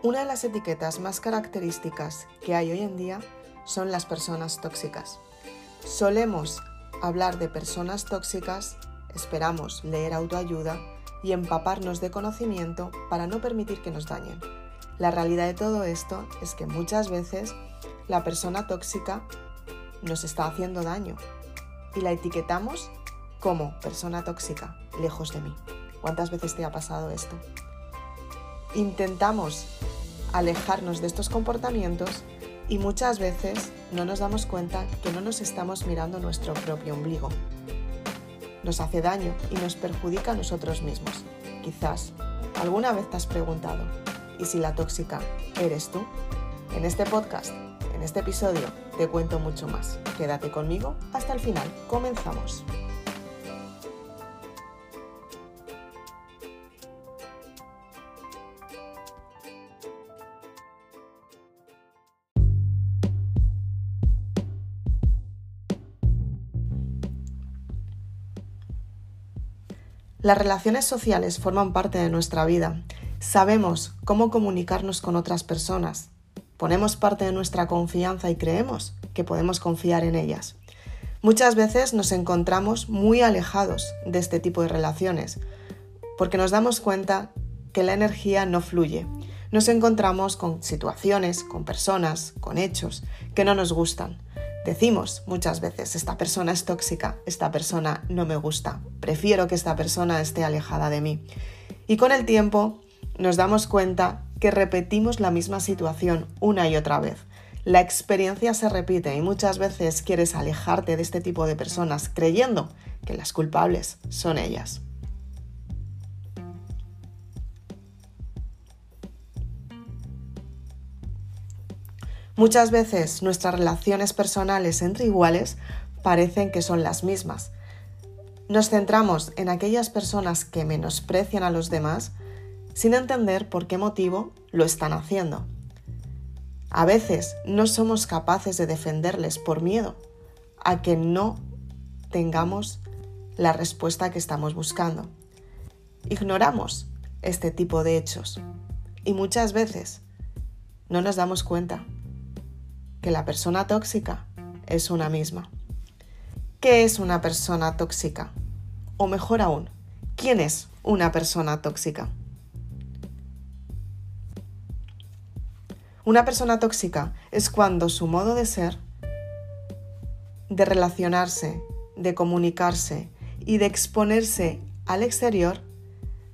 Una de las etiquetas más características que hay hoy en día son las personas tóxicas. Solemos hablar de personas tóxicas, esperamos leer autoayuda y empaparnos de conocimiento para no permitir que nos dañen. La realidad de todo esto es que muchas veces la persona tóxica nos está haciendo daño y la etiquetamos como persona tóxica, lejos de mí. ¿Cuántas veces te ha pasado esto? Intentamos alejarnos de estos comportamientos y muchas veces no nos damos cuenta que no nos estamos mirando nuestro propio ombligo. Nos hace daño y nos perjudica a nosotros mismos. Quizás alguna vez te has preguntado, ¿y si la tóxica eres tú? En este podcast, en este episodio, te cuento mucho más. Quédate conmigo hasta el final. Comenzamos. Las relaciones sociales forman parte de nuestra vida. Sabemos cómo comunicarnos con otras personas. Ponemos parte de nuestra confianza y creemos que podemos confiar en ellas. Muchas veces nos encontramos muy alejados de este tipo de relaciones porque nos damos cuenta que la energía no fluye. Nos encontramos con situaciones, con personas, con hechos que no nos gustan. Decimos muchas veces, esta persona es tóxica, esta persona no me gusta, prefiero que esta persona esté alejada de mí. Y con el tiempo nos damos cuenta que repetimos la misma situación una y otra vez. La experiencia se repite y muchas veces quieres alejarte de este tipo de personas creyendo que las culpables son ellas. Muchas veces nuestras relaciones personales entre iguales parecen que son las mismas. Nos centramos en aquellas personas que menosprecian a los demás sin entender por qué motivo lo están haciendo. A veces no somos capaces de defenderles por miedo a que no tengamos la respuesta que estamos buscando. Ignoramos este tipo de hechos y muchas veces no nos damos cuenta que la persona tóxica es una misma. ¿Qué es una persona tóxica? O mejor aún, ¿quién es una persona tóxica? Una persona tóxica es cuando su modo de ser, de relacionarse, de comunicarse y de exponerse al exterior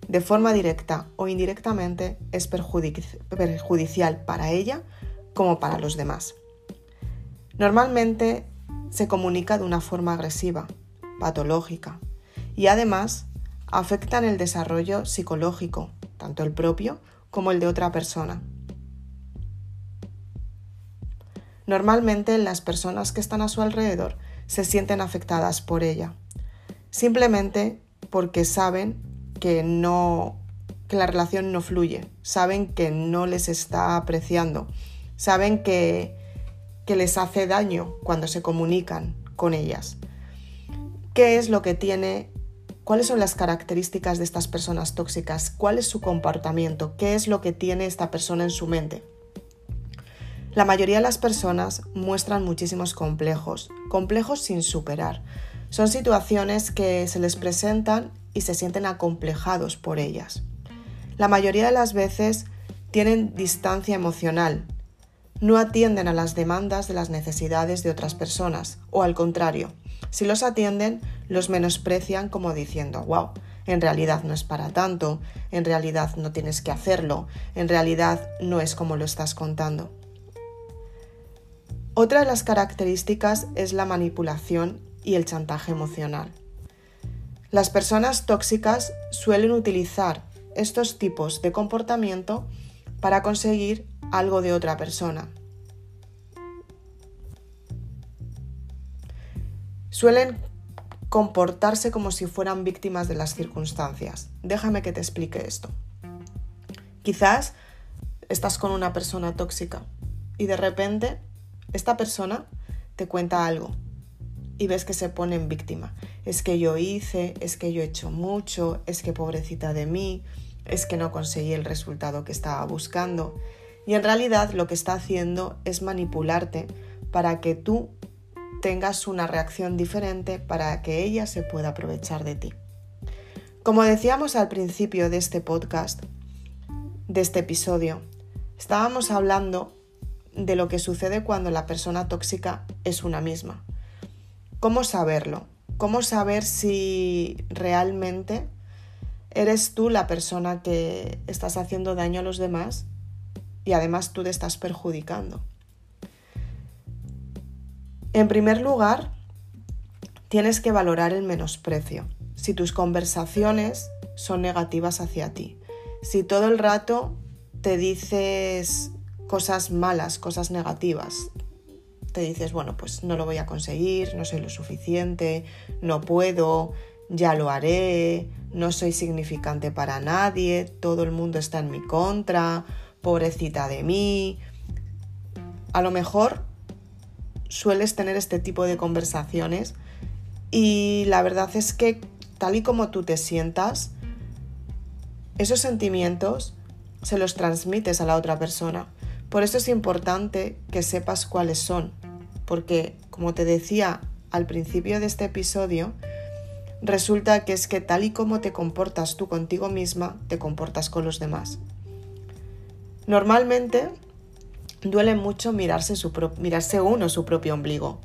de forma directa o indirectamente es perjudicial para ella como para los demás. Normalmente se comunica de una forma agresiva, patológica y además afectan el desarrollo psicológico, tanto el propio como el de otra persona. Normalmente las personas que están a su alrededor se sienten afectadas por ella, simplemente porque saben que no que la relación no fluye, saben que no les está apreciando, saben que que les hace daño cuando se comunican con ellas. ¿Qué es lo que tiene? ¿Cuáles son las características de estas personas tóxicas? ¿Cuál es su comportamiento? ¿Qué es lo que tiene esta persona en su mente? La mayoría de las personas muestran muchísimos complejos, complejos sin superar. Son situaciones que se les presentan y se sienten acomplejados por ellas. La mayoría de las veces tienen distancia emocional, no atienden a las demandas de las necesidades de otras personas, o al contrario, si los atienden, los menosprecian como diciendo, wow, en realidad no es para tanto, en realidad no tienes que hacerlo, en realidad no es como lo estás contando. Otra de las características es la manipulación y el chantaje emocional. Las personas tóxicas suelen utilizar estos tipos de comportamiento para conseguir algo de otra persona. Suelen comportarse como si fueran víctimas de las circunstancias. Déjame que te explique esto. Quizás estás con una persona tóxica y de repente esta persona te cuenta algo y ves que se pone en víctima. Es que yo hice, es que yo he hecho mucho, es que pobrecita de mí, es que no conseguí el resultado que estaba buscando. Y en realidad lo que está haciendo es manipularte para que tú tengas una reacción diferente para que ella se pueda aprovechar de ti. Como decíamos al principio de este podcast, de este episodio, estábamos hablando de lo que sucede cuando la persona tóxica es una misma. ¿Cómo saberlo? ¿Cómo saber si realmente eres tú la persona que estás haciendo daño a los demás y además tú te estás perjudicando? En primer lugar, tienes que valorar el menosprecio. Si tus conversaciones son negativas hacia ti, si todo el rato te dices cosas malas, cosas negativas, te dices, bueno, pues no lo voy a conseguir, no soy lo suficiente, no puedo, ya lo haré, no soy significante para nadie, todo el mundo está en mi contra, pobrecita de mí. A lo mejor sueles tener este tipo de conversaciones y la verdad es que tal y como tú te sientas, esos sentimientos se los transmites a la otra persona. Por eso es importante que sepas cuáles son, porque como te decía al principio de este episodio, resulta que es que tal y como te comportas tú contigo misma, te comportas con los demás. Normalmente duele mucho mirarse, mirarse uno su propio ombligo,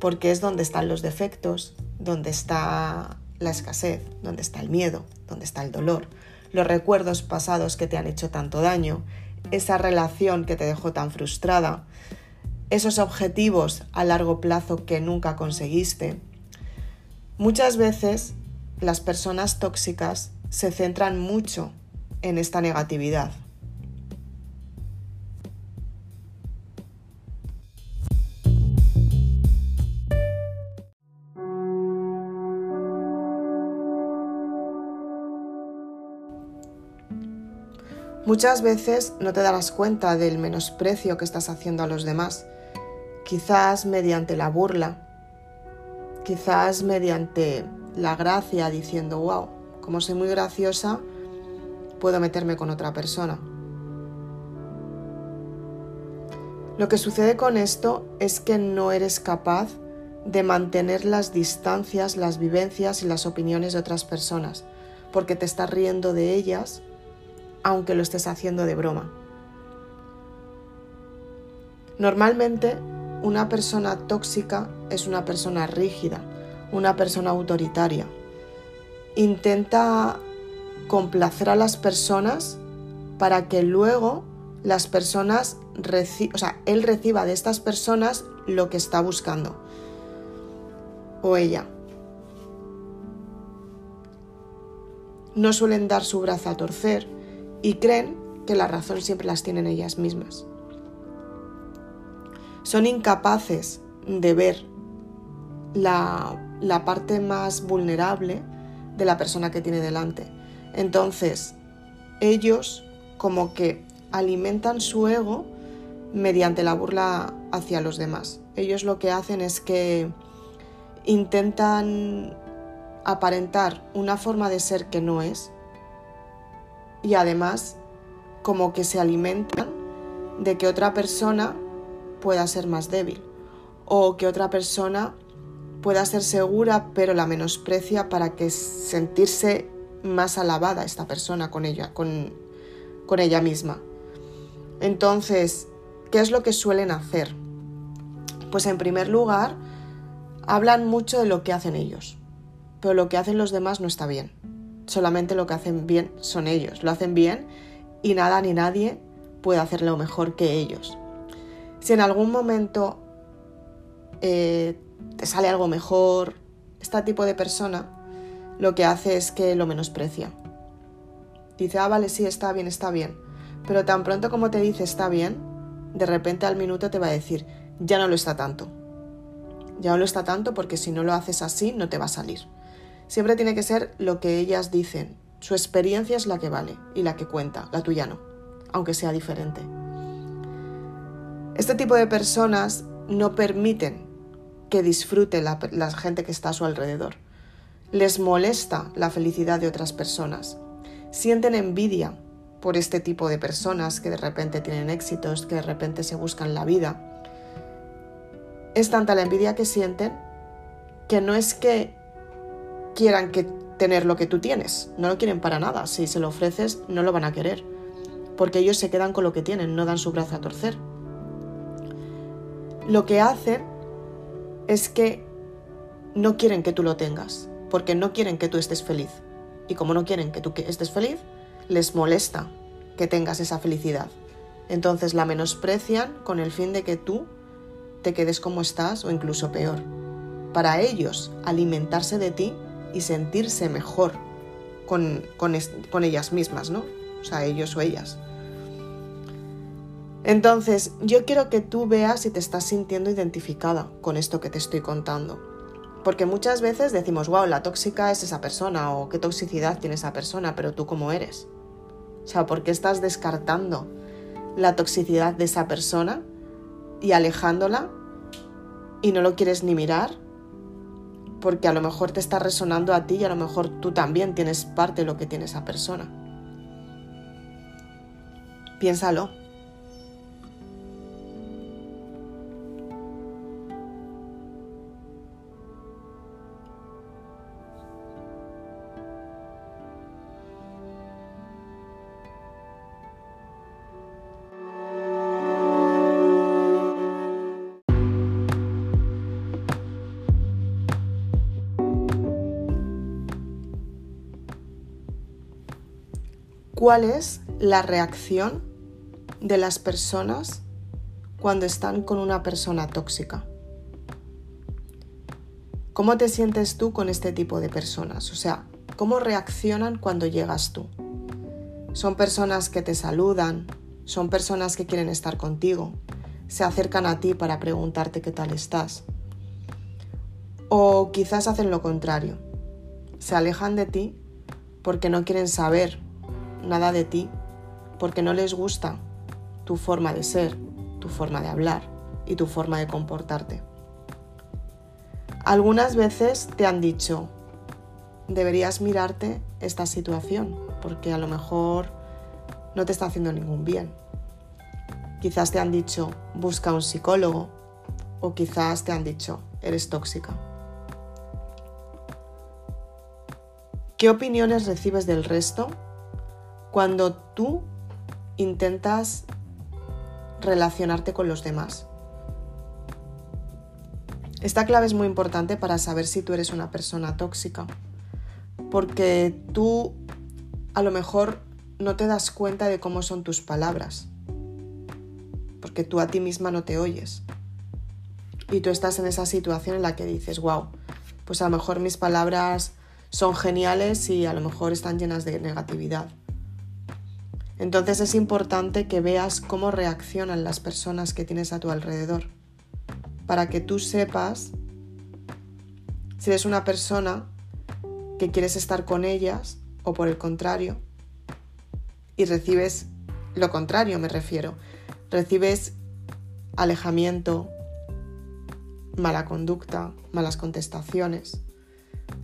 porque es donde están los defectos, donde está la escasez, donde está el miedo, donde está el dolor, los recuerdos pasados que te han hecho tanto daño, esa relación que te dejó tan frustrada, esos objetivos a largo plazo que nunca conseguiste. Muchas veces las personas tóxicas se centran mucho en esta negatividad, Muchas veces no te darás cuenta del menosprecio que estás haciendo a los demás, quizás mediante la burla, quizás mediante la gracia diciendo, wow, como soy muy graciosa, puedo meterme con otra persona. Lo que sucede con esto es que no eres capaz de mantener las distancias, las vivencias y las opiniones de otras personas, porque te estás riendo de ellas aunque lo estés haciendo de broma. Normalmente una persona tóxica es una persona rígida, una persona autoritaria. Intenta complacer a las personas para que luego las personas, o sea, él reciba de estas personas lo que está buscando. O ella. No suelen dar su brazo a torcer, y creen que la razón siempre las tienen ellas mismas. Son incapaces de ver la, parte más vulnerable de la persona que tiene delante. Entonces, ellos como que alimentan su ego mediante la burla hacia los demás. Ellos lo que hacen es que intentan aparentar una forma de ser que no es y además como que se alimentan de que otra persona pueda ser más débil o que otra persona pueda ser segura pero la menosprecia para que sentirse más alabada esta persona con ella, con, con ella misma. Entonces, ¿qué es lo que suelen hacer? Pues en primer lugar, hablan mucho de lo que hacen ellos, pero lo que hacen los demás no está bien solamente lo que hacen bien son ellos, lo hacen bien y nada ni nadie puede hacerlo mejor que ellos. Si en algún momento eh, te sale algo mejor, este tipo de persona lo que hace es que lo menosprecia. Dice, ah, vale, sí, está bien, está bien. Pero tan pronto como te dice está bien, de repente al minuto te va a decir, ya no lo está tanto. Ya no lo está tanto porque si no lo haces así no te va a salir. Siempre tiene que ser lo que ellas dicen. Su experiencia es la que vale y la que cuenta, la tuya no, aunque sea diferente. Este tipo de personas no permiten que disfrute la, la gente que está a su alrededor. Les molesta la felicidad de otras personas. sienten envidia por este tipo de personas que de repente tienen éxitos, que de repente se buscan la vida. Es tanta la envidia que sienten que no es que quieran que tener lo que tú tienes, no lo quieren para nada. Si se lo ofreces, no lo van a querer, porque ellos se quedan con lo que tienen, no dan su brazo a torcer. Lo que hacen es que no quieren que tú lo tengas, porque no quieren que tú estés feliz. Y como no quieren que tú estés feliz, les molesta que tengas esa felicidad. Entonces la menosprecian con el fin de que tú te quedes como estás o incluso peor. Para ellos, alimentarse de ti y sentirse mejor con, con ellas mismas, ¿no? O sea, ellos o ellas. Entonces, yo quiero que tú veas si te estás sintiendo identificada con esto que te estoy contando. Porque muchas veces decimos, wow, la tóxica es esa persona o qué toxicidad tiene esa persona, pero tú cómo eres. O sea, ¿por qué estás descartando la toxicidad de esa persona y alejándola y no lo quieres ni mirar? Porque a lo mejor te está resonando a ti y a lo mejor tú también tienes parte de lo que tiene esa persona. Piénsalo. Cuál es la reacción de las personas cuando están con una persona tóxica. ¿Cómo te sientes tú con este tipo de personas? O sea, ¿cómo reaccionan cuando llegas tú? Son personas que te saludan, son personas que quieren estar contigo, se acercan a ti para preguntarte qué tal estás. O quizás hacen lo contrario, se alejan de ti porque no quieren saber nada de ti porque no les gusta tu forma de ser, tu forma de hablar y tu forma de comportarte. Algunas veces te han dicho, deberías mirarte esta situación porque a lo mejor no te está haciendo ningún bien. Quizás te han dicho, busca un psicólogo o quizás te han dicho, eres tóxica. ¿Qué opiniones recibes del resto cuando tú intentas relacionarte con los demás. Esta clave es muy importante para saber si tú eres una persona tóxica, porque tú a lo mejor no te das cuenta de cómo son tus palabras, porque tú a ti misma no te oyes. Y tú estás en esa situación en la que dices, wow, pues a lo mejor mis palabras son geniales y a lo mejor están llenas de negatividad. Entonces es importante que veas cómo reaccionan las personas que tienes a tu alrededor, para que tú sepas si eres una persona que quieres estar con ellas o por el contrario, y recibes lo contrario, me refiero, recibes alejamiento, mala conducta, malas contestaciones.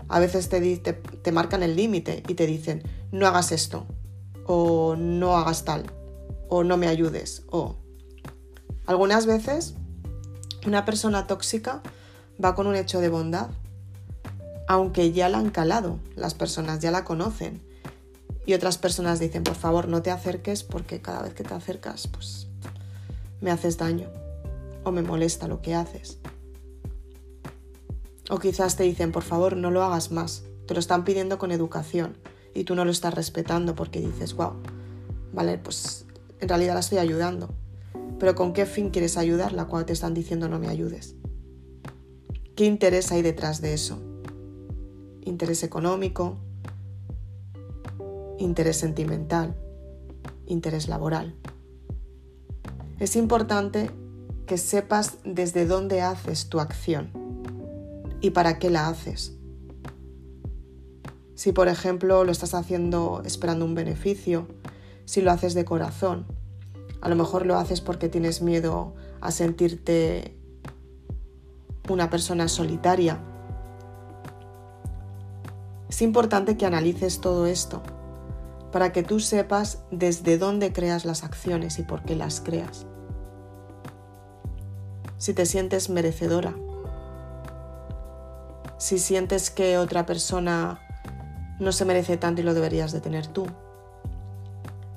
A veces te, te, te marcan el límite y te dicen, no hagas esto, o no hagas tal, o no me ayudes, o... Algunas veces una persona tóxica va con un hecho de bondad, aunque ya la han calado, las personas ya la conocen. Y otras personas dicen, por favor, no te acerques porque cada vez que te acercas, pues me haces daño o me molesta lo que haces. O quizás te dicen, por favor, no lo hagas más. Te lo están pidiendo con educación y tú no lo estás respetando porque dices, wow, vale, pues en realidad la estoy ayudando. Pero ¿con qué fin quieres ayudarla cuando te están diciendo no me ayudes? ¿Qué interés hay detrás de eso? ¿Interés económico? ¿Interés sentimental? ¿Interés laboral? Es importante que sepas desde dónde haces tu acción y para qué la haces. Si por ejemplo lo estás haciendo esperando un beneficio, si lo haces de corazón, a lo mejor lo haces porque tienes miedo a sentirte una persona solitaria. Es importante que analices todo esto, para que tú sepas desde dónde creas las acciones y por qué las creas. Si te sientes merecedora, si sientes que otra persona no se merece tanto y lo deberías de tener tú,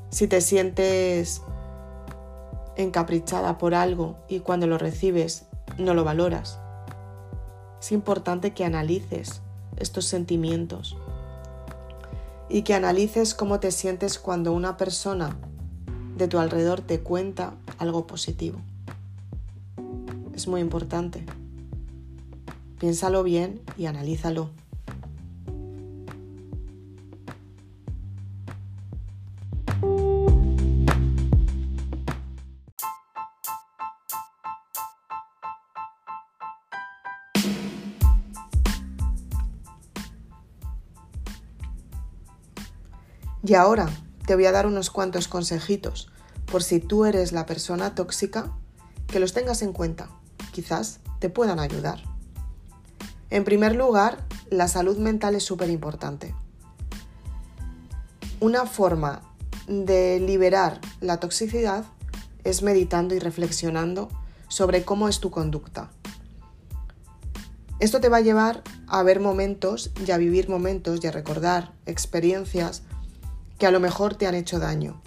si te sientes encaprichada por algo y cuando lo recibes no lo valoras. Es importante que analices estos sentimientos y que analices cómo te sientes cuando una persona de tu alrededor te cuenta algo positivo. Es muy importante. Piénsalo bien y analízalo. Y ahora te voy a dar unos cuantos consejitos por si tú eres la persona tóxica, que los tengas en cuenta. Quizás te puedan ayudar. En primer lugar, la salud mental es súper importante. Una forma de liberar la toxicidad es meditando y reflexionando sobre cómo es tu conducta. Esto te va a llevar a ver momentos y a vivir momentos y a recordar experiencias que a lo mejor te han hecho daño.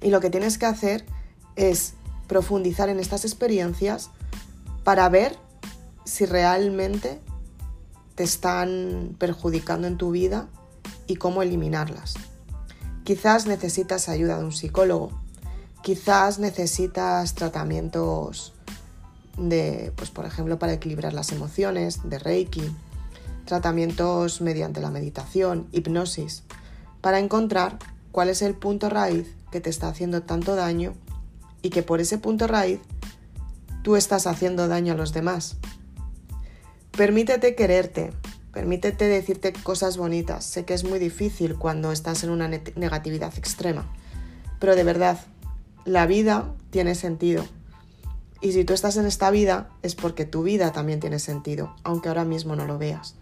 Y lo que tienes que hacer es profundizar en estas experiencias para ver si realmente te están perjudicando en tu vida y cómo eliminarlas. Quizás necesitas ayuda de un psicólogo, quizás necesitas tratamientos de, pues por ejemplo, para equilibrar las emociones, de Reiki, tratamientos mediante la meditación, hipnosis para encontrar cuál es el punto raíz que te está haciendo tanto daño y que por ese punto raíz tú estás haciendo daño a los demás. Permítete quererte, permítete decirte cosas bonitas. Sé que es muy difícil cuando estás en una negatividad extrema, pero de verdad, la vida tiene sentido. Y si tú estás en esta vida es porque tu vida también tiene sentido, aunque ahora mismo no lo veas.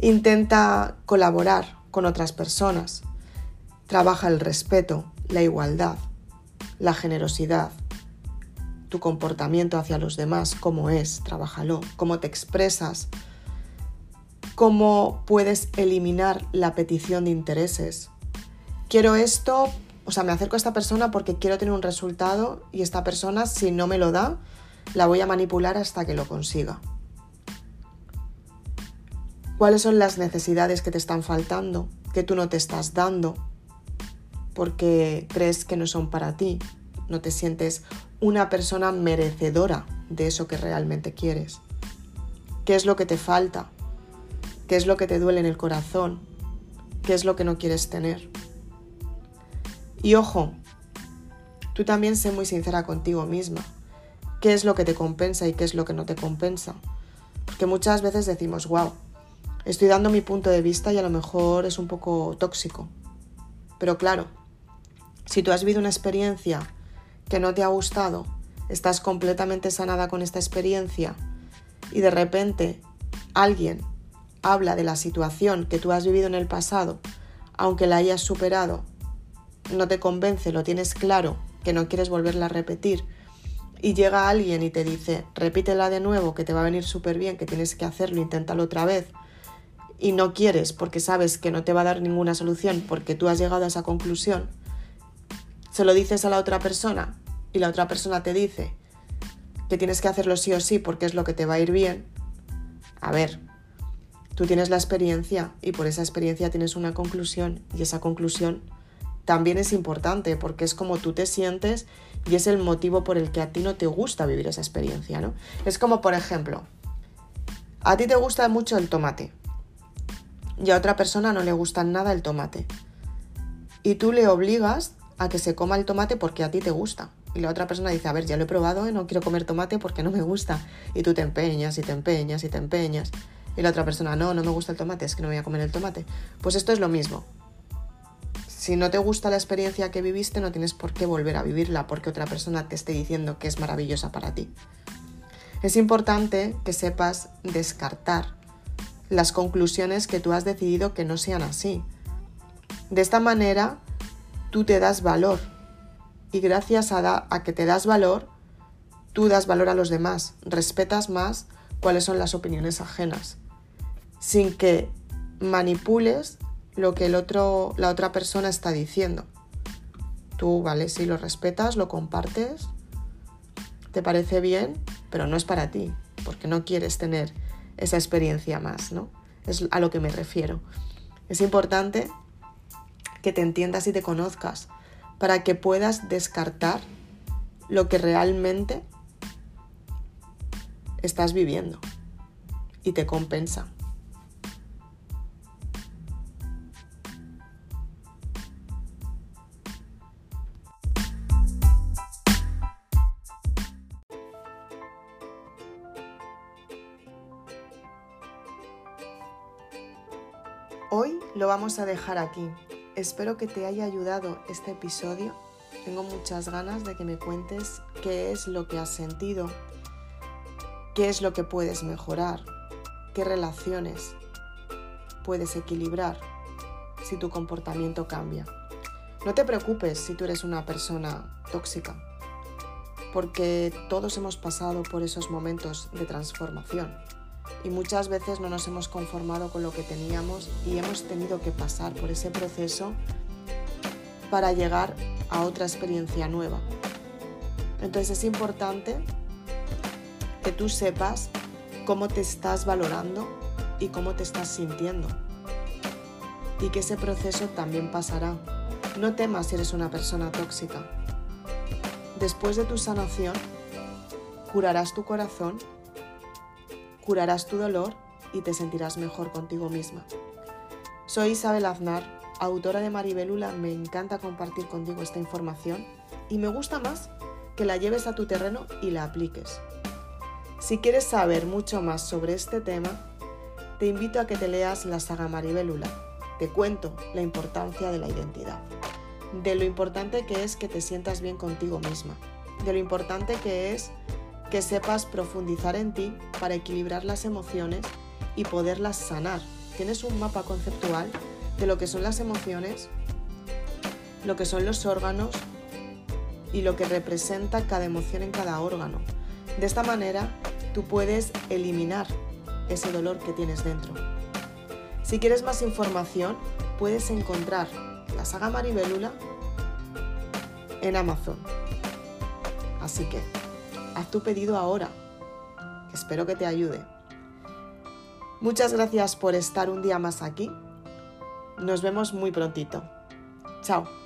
Intenta colaborar con otras personas. Trabaja el respeto, la igualdad, la generosidad, tu comportamiento hacia los demás, cómo es, trabájalo, cómo te expresas, cómo puedes eliminar la petición de intereses. Quiero esto, o sea, me acerco a esta persona porque quiero tener un resultado y esta persona, si no me lo da, la voy a manipular hasta que lo consiga cuáles son las necesidades que te están faltando, que tú no te estás dando, porque crees que no son para ti, no te sientes una persona merecedora de eso que realmente quieres. ¿Qué es lo que te falta? ¿Qué es lo que te duele en el corazón? ¿Qué es lo que no quieres tener? Y ojo, tú también sé muy sincera contigo misma. ¿Qué es lo que te compensa y qué es lo que no te compensa? Porque muchas veces decimos, wow, Estoy dando mi punto de vista y a lo mejor es un poco tóxico. Pero claro, si tú has vivido una experiencia que no te ha gustado, estás completamente sanada con esta experiencia y de repente alguien habla de la situación que tú has vivido en el pasado, aunque la hayas superado, no te convence, lo tienes claro, que no quieres volverla a repetir, y llega alguien y te dice, repítela de nuevo, que te va a venir súper bien, que tienes que hacerlo, inténtalo otra vez, y no quieres porque sabes que no te va a dar ninguna solución porque tú has llegado a esa conclusión, se lo dices a la otra persona y la otra persona te dice que tienes que hacerlo sí o sí porque es lo que te va a ir bien, a ver, tú tienes la experiencia y por esa experiencia tienes una conclusión y esa conclusión también es importante porque es como tú te sientes y es el motivo por el que a ti no te gusta vivir esa experiencia, ¿no? Es como, por ejemplo, a ti te gusta mucho el tomate, y a otra persona no le gusta nada el tomate. Y tú le obligas a que se coma el tomate porque a ti te gusta. Y la otra persona dice, a ver, ya lo he probado, y no quiero comer tomate porque no me gusta. Y tú te empeñas y te empeñas y te empeñas. Y la otra persona, no, no me gusta el tomate, es que no voy a comer el tomate. Pues esto es lo mismo. Si no te gusta la experiencia que viviste, no tienes por qué volver a vivirla porque otra persona te esté diciendo que es maravillosa para ti. Es importante que sepas descartar las conclusiones que tú has decidido que no sean así. De esta manera, tú te das valor y gracias a, a que te das valor, tú das valor a los demás, respetas más cuáles son las opiniones ajenas, sin que manipules lo que el otro, la otra persona está diciendo. Tú, vale, si lo respetas, lo compartes, te parece bien, pero no es para ti, porque no quieres tener esa experiencia más, ¿no? Es a lo que me refiero. Es importante que te entiendas y te conozcas para que puedas descartar lo que realmente estás viviendo y te compensa. Lo vamos a dejar aquí. Espero que te haya ayudado este episodio. Tengo muchas ganas de que me cuentes qué es lo que has sentido, qué es lo que puedes mejorar, qué relaciones puedes equilibrar si tu comportamiento cambia. No te preocupes si tú eres una persona tóxica, porque todos hemos pasado por esos momentos de transformación y muchas veces no nos hemos conformado con lo que teníamos y hemos tenido que pasar por ese proceso para llegar a otra experiencia nueva. Entonces es importante que tú sepas cómo te estás valorando y cómo te estás sintiendo. Y que ese proceso también pasará. No temas si eres una persona tóxica. Después de tu sanación, curarás tu corazón, curarás tu dolor y te sentirás mejor contigo misma. Soy Isabel Aznar, autora de Maribelula. Me encanta compartir contigo esta información y me gusta más que la lleves a tu terreno y la apliques. Si quieres saber mucho más sobre este tema, te invito a que te leas la saga Maribelula. Te cuento la importancia de la identidad, de lo importante que es que te sientas bien contigo misma, de lo importante que es que sepas profundizar en ti para equilibrar las emociones y poderlas sanar. Tienes un mapa conceptual de lo que son las emociones, lo que son los órganos y lo que representa cada emoción en cada órgano. De esta manera tú puedes eliminar ese dolor que tienes dentro. Si quieres más información, puedes encontrar la saga Maribelula en Amazon. Así que, tu pedido ahora. Espero que te ayude. Muchas gracias por estar un día más aquí. Nos vemos muy prontito. Chao.